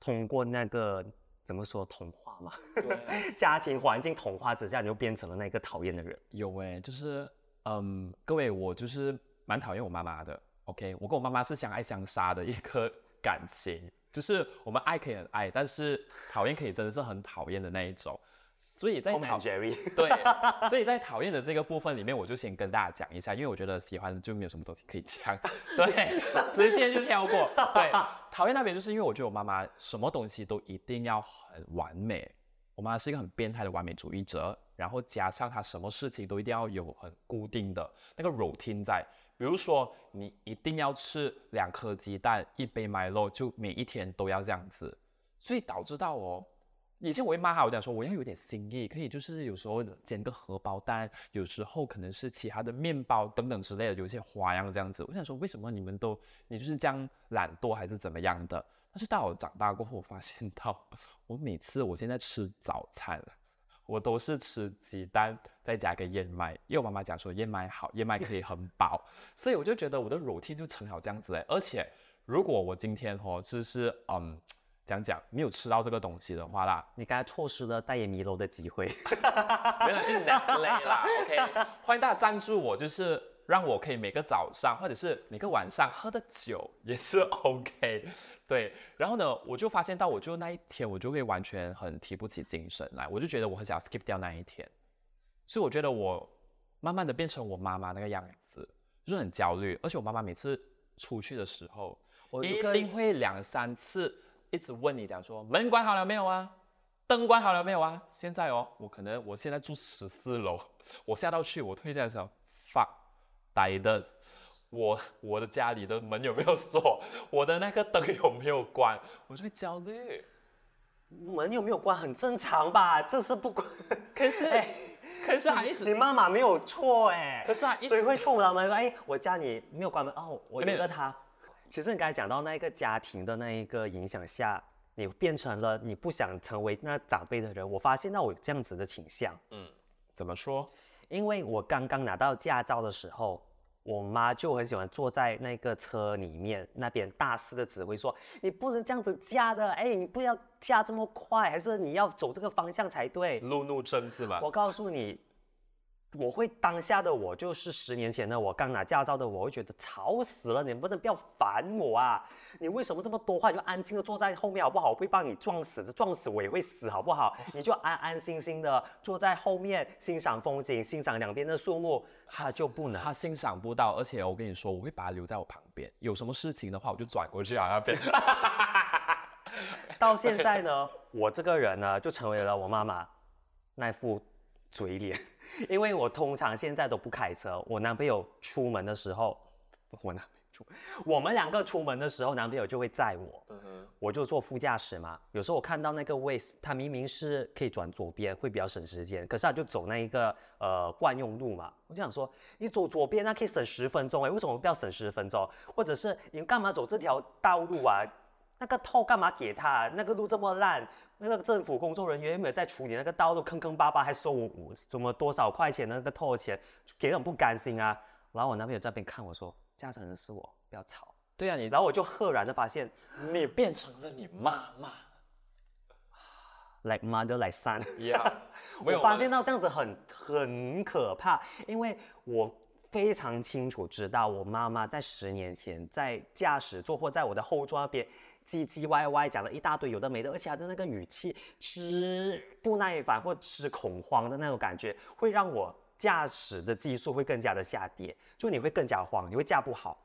B: 通过那个怎么说童话嘛？对，家庭环境童话之下，你就变成了那个讨厌的人。
A: 有哎，就是嗯，各位，我就是蛮讨厌我妈妈的。OK，我跟我妈妈是相爱相杀的一颗感情，就是我们爱可以很爱，但是讨厌可以真的是很讨厌的那一种。所以在讨 对，所以在讨厌的这个部分里面，我就先跟大家讲一下，因为我觉得喜欢就没有什么东西可以讲，对，直接就跳过。对，讨厌那边就是因为我觉得我妈妈什么东西都一定要很完美，我妈是一个很变态的完美主义者，然后加上她什么事情都一定要有很固定的那个 routine 在，比如说你一定要吃两颗鸡蛋，一杯麦乐，就每一天都要这样子，所以导致到哦。以前我会骂他，我讲说我要有点心意，可以就是有时候煎个荷包蛋，有时候可能是其他的面包等等之类的，有一些花样这样子。我想说为什么你们都你就是这样懒惰还是怎么样的？但是到我长大过后，我发现到我每次我现在吃早餐，我都是吃鸡蛋再加个燕麦，因为我妈妈讲说燕麦好，燕麦可以很饱，所以我就觉得我的 routine 就成好这样子哎。而且如果我今天哦就是嗯。讲讲没有吃到这个东西的话啦，
B: 你刚才错失了代言迷楼的机会。
A: 没有，就是 Nestle 啦。OK，欢迎大家赞助我，就是让我可以每个早上或者是每个晚上喝的酒也是 OK。对，然后呢，我就发现到，我就那一天我就会完全很提不起精神来，我就觉得我很想要 skip 掉那一天。所以我觉得我慢慢的变成我妈妈那个样子，就是很焦虑，而且我妈妈每次出去的时候，我一定会两三次。一直问你讲说门关好了没有啊？灯关好了没有啊？现在哦，我可能我现在住十四楼，我下到去，我推的时候发呆的，我我的家里的门有没有锁？我的那个灯有没有关？我就会焦虑。
B: 门有没有关很正常吧？这是不关。
A: 可是，可是还一直
B: 你妈妈没有错哎。
A: 可是啊，
B: 谁会错了门？哎，我家里没有关门哦，我原谅他。其实你刚才讲到那一个家庭的那一个影响下，你变成了你不想成为那长辈的人。我发现到我有这样子的倾向。嗯，
A: 怎么说？
B: 因为我刚刚拿到驾照的时候，我妈就很喜欢坐在那个车里面那边大肆的指挥说：“你不能这样子驾的，哎，你不要驾这么快，还是你要走这个方向才对。”
A: 路怒症是吧？
B: 我告诉你。我会当下的我就是十年前的我刚拿驾照的我会觉得吵死了，你不能不要烦我啊！你为什么这么多话？就安静的坐在后面好不好？我会帮你撞死的，撞死我也会死好不好？你就安安心心的坐在后面欣赏风景，欣赏两边的树木。他就不能，
A: 他欣赏不到，而且我跟你说，我会把他留在我旁边，有什么事情的话我就转过去啊那边。
B: 到现在呢，我这个人呢就成为了我妈妈那副嘴脸。因为我通常现在都不开车，我男朋友出门的时候，我男朋友出，我们两个出门的时候，男朋友就会载我，我就坐副驾驶嘛。有时候我看到那个位，他明明是可以转左边，会比较省时间，可是他就走那一个呃惯用路嘛。我就想说，你走左边那可以省十分钟哎，为什么不要省十分钟？或者是你干嘛走这条道路啊？那个透干嘛给他？那个路这么烂。那个政府工作人员有没有在处理那个道路坑坑巴巴，还收我什么多少块钱那个拖钱，给人不甘心啊。然后我男朋友在那边看我说，驾驶人是我，不要吵。
A: 对啊，你
B: 然后我就赫然的发现，
A: 你变成了你妈妈
B: ，like mother like son。
A: Yeah，
B: 我发现到这样子很很可怕，因为我非常清楚知道我妈妈在十年前在驾驶座或在我的后座那边。唧唧歪歪讲了一大堆有的没的，而且他的那个语气，吃不耐烦或吃恐慌的那种感觉，会让我驾驶的技术会更加的下跌，就你会更加慌，你会驾不好。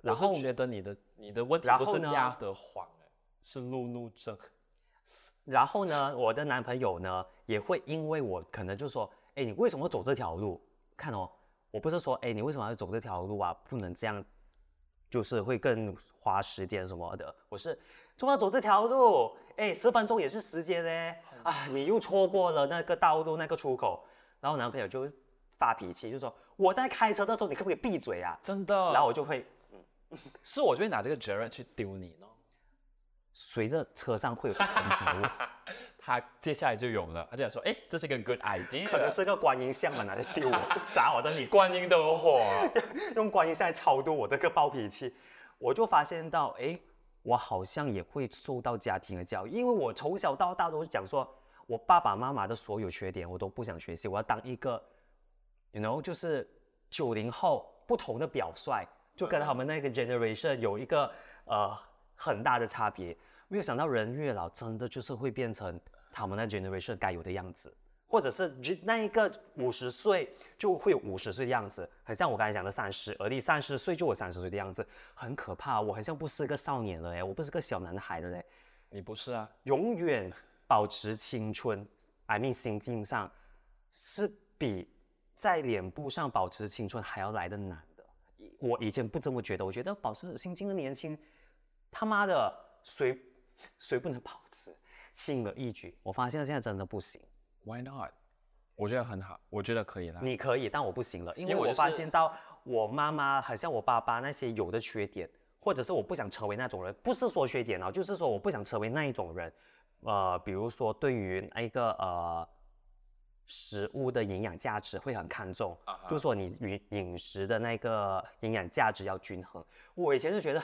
A: 然后觉得你的你的问题不是驾的慌，是路怒症。
B: 然后呢，我的男朋友呢也会因为我可能就说，哎，你为什么走这条路？看哦，我不是说，哎，你为什么要走这条路啊？不能这样。就是会更花时间什么的，我是就要走这条路，哎，十分钟也是时间呢，啊，你又错过了那个道路那个出口，然后男朋友就发脾气，就说我在开车的时候，你可不可以闭嘴啊？
A: 真的，
B: 然后我就会，嗯
A: 是我就会拿这个责任去丢你呢，
B: 随着车上会有通知。
A: 他接下来就有了，他就想说，哎，这是一个 good idea，
B: 可能是个观音像嘛，拿着丢我，砸我的你
A: 观音的火，
B: 用观音像来超度我这个暴脾气，我就发现到，哎，我好像也会受到家庭的教育，因为我从小到大都是讲说，我爸爸妈妈的所有缺点我都不想学习，我要当一个，you know，就是九零后不同的表率，就跟他们那个 generation 有一个呃很大的差别。没有想到人越老，真的就是会变成他们那 generation 该有的样子。或者是那一个五十岁就会有五十岁的样子，很像我刚才讲的三十而立，三十岁就我三十岁的样子，很可怕。我很像不是个少年了哎，我不是个小男孩了嘞。
A: 你不是啊，
B: 永远保持青春，I mean 心境上是比在脸部上保持青春还要来的难的。我以前不这么觉得，我觉得保持心境的年轻，他妈的谁谁不能保持？轻而易举。我发现现在真的不行。
A: Why not？我觉得很好，我觉得可以了。
B: 你可以，但我不行了，因为我发现到我妈妈很像我爸爸那些有的缺点，或者是我不想成为那种人，不是说缺点哦，就是说我不想成为那一种人。呃，比如说对于那一个呃食物的营养价值会很看重，就说你饮饮食的那个营养价值要均衡。我以前就觉得。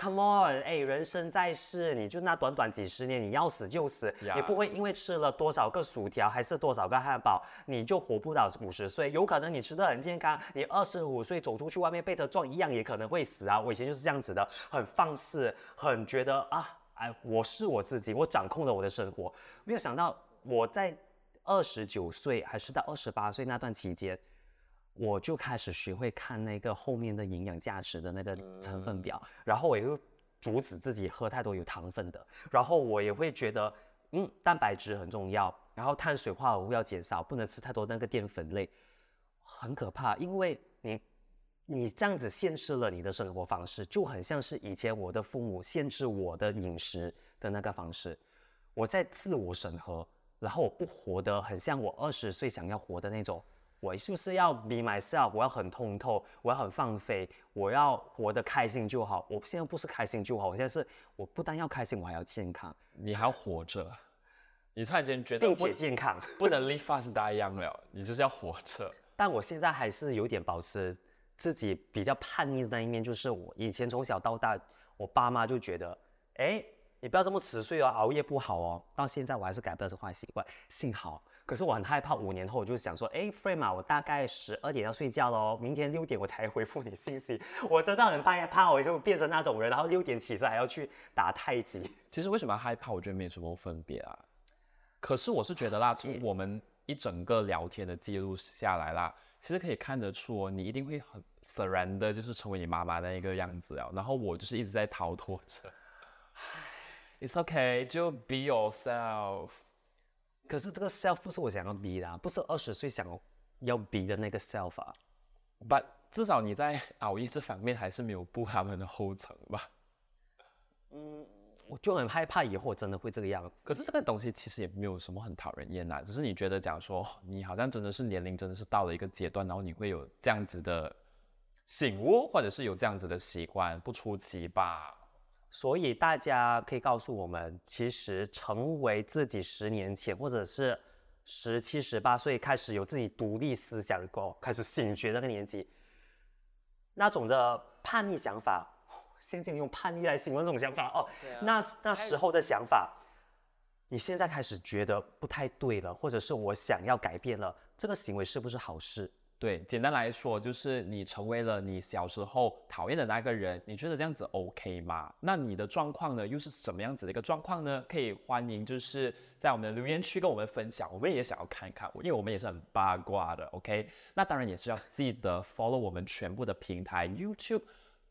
B: Come on，哎，人生在世，你就那短短几十年，你要死就死，也不会因为吃了多少个薯条还是多少个汉堡，你就活不到五十岁。有可能你吃的很健康，你二十五岁走出去外面被车撞一样，也可能会死啊。我以前就是这样子的，很放肆，很觉得啊，哎，我是我自己，我掌控了我的生活。没有想到我在二十九岁还是到二十八岁那段期间。我就开始学会看那个后面的营养价值的那个成分表，然后我也会阻止自己喝太多有糖分的，然后我也会觉得，嗯，蛋白质很重要，然后碳水化合物要减少，不能吃太多那个淀粉类，很可怕，因为你你这样子限制了你的生活方式，就很像是以前我的父母限制我的饮食的那个方式，我在自我审核，然后我不活得很像我二十岁想要活的那种。我是不是要 be myself，我要很通透，我要很放飞，我要活得开心就好。我现在不是开心就好，我现在是我不但要开心，我还要健康。
A: 你还要活着，你突然间觉得
B: 并且健康，
A: 不能 live fast die young 了，你就是要活着。
B: 但我现在还是有点保持自己比较叛逆的那一面，就是我以前从小到大，我爸妈就觉得，哎，你不要这么迟睡哦，熬夜不好哦。到现在我还是改不了这坏习惯，幸好。可是我很害怕，五年后我就想说，哎，Frame 啊，我大概十二点要睡觉喽，明天六点我才回复你信息。我真的很害怕，我就变成那种人，然后六点起身还要去打太极。
A: 其实为什么害怕？我觉得没什么分别啊。可是我是觉得啦，从我们一整个聊天的记录下来啦，其实可以看得出哦，你一定会很自然的，就是成为你妈妈那一个样子啊。然后我就是一直在逃脱着。It's okay，就 be yourself。
B: 可是这个 self 不是我想要 be 的，不是二十岁想要 be 的那个 self 啊。
A: But 至少你在熬夜这方面还是没有步他们的后尘吧？
B: 嗯，我就很害怕以后真的会这个样子。
A: 可是这个东西其实也没有什么很讨人厌呐，只是你觉得讲说你好像真的是年龄真的是到了一个阶段，然后你会有这样子的醒悟，或者是有这样子的习惯，不出奇吧？
B: 所以大家可以告诉我们，其实成为自己十年前，或者是十七、十八岁开始有自己独立思想过，开始醒觉那个年纪，那种的叛逆想法，现在用叛逆来形容这种想法哦，那那时候的想法，你现在开始觉得不太对了，或者是我想要改变了，这个行为是不是好事？
A: 对，简单来说就是你成为了你小时候讨厌的那个人，你觉得这样子 OK 吗？那你的状况呢，又是什么样子的一个状况呢？可以欢迎就是在我们的留言区跟我们分享，我们也想要看一看，因为我们也是很八卦的，OK？那当然也是要记得 follow 我们全部的平台，YouTube、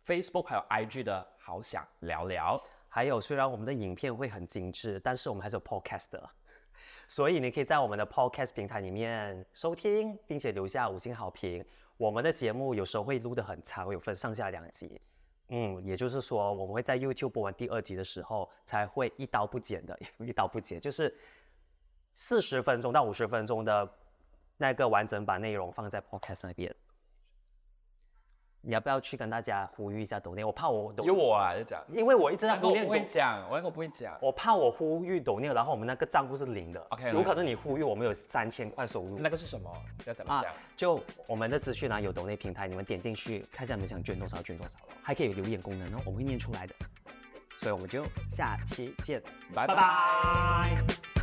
A: Facebook 还有 IG 的，好想聊聊。
B: 还有，虽然我们的影片会很精致，但是我们还是有 Podcast。所以你可以在我们的 Podcast 平台里面收听，并且留下五星好评。我们的节目有时候会录得很长，有分上下两集。嗯，也就是说，我们会在 YouTube 播完第二集的时候，才会一刀不剪的，一刀不剪，就是四十分钟到五十分钟的那个完整版内容放在 Podcast 那边。你要不要去跟大家呼吁一下抖念？我怕我
A: 有我啊，就讲，
B: 因为我一直在抖念。
A: 我不会讲，我那个不会讲。
B: 我怕我呼吁抖念，然后我们那个账户是零的。
A: OK，
B: 有可能你呼吁我们有三千块收入。
A: 那个是什么？要怎么讲？
B: 就我们的资讯栏有抖内平台，你们点进去看一下，你们想捐多少捐多少还可以有留言功能哦，我们会念出来的。所以我们就下期见，
A: 拜拜。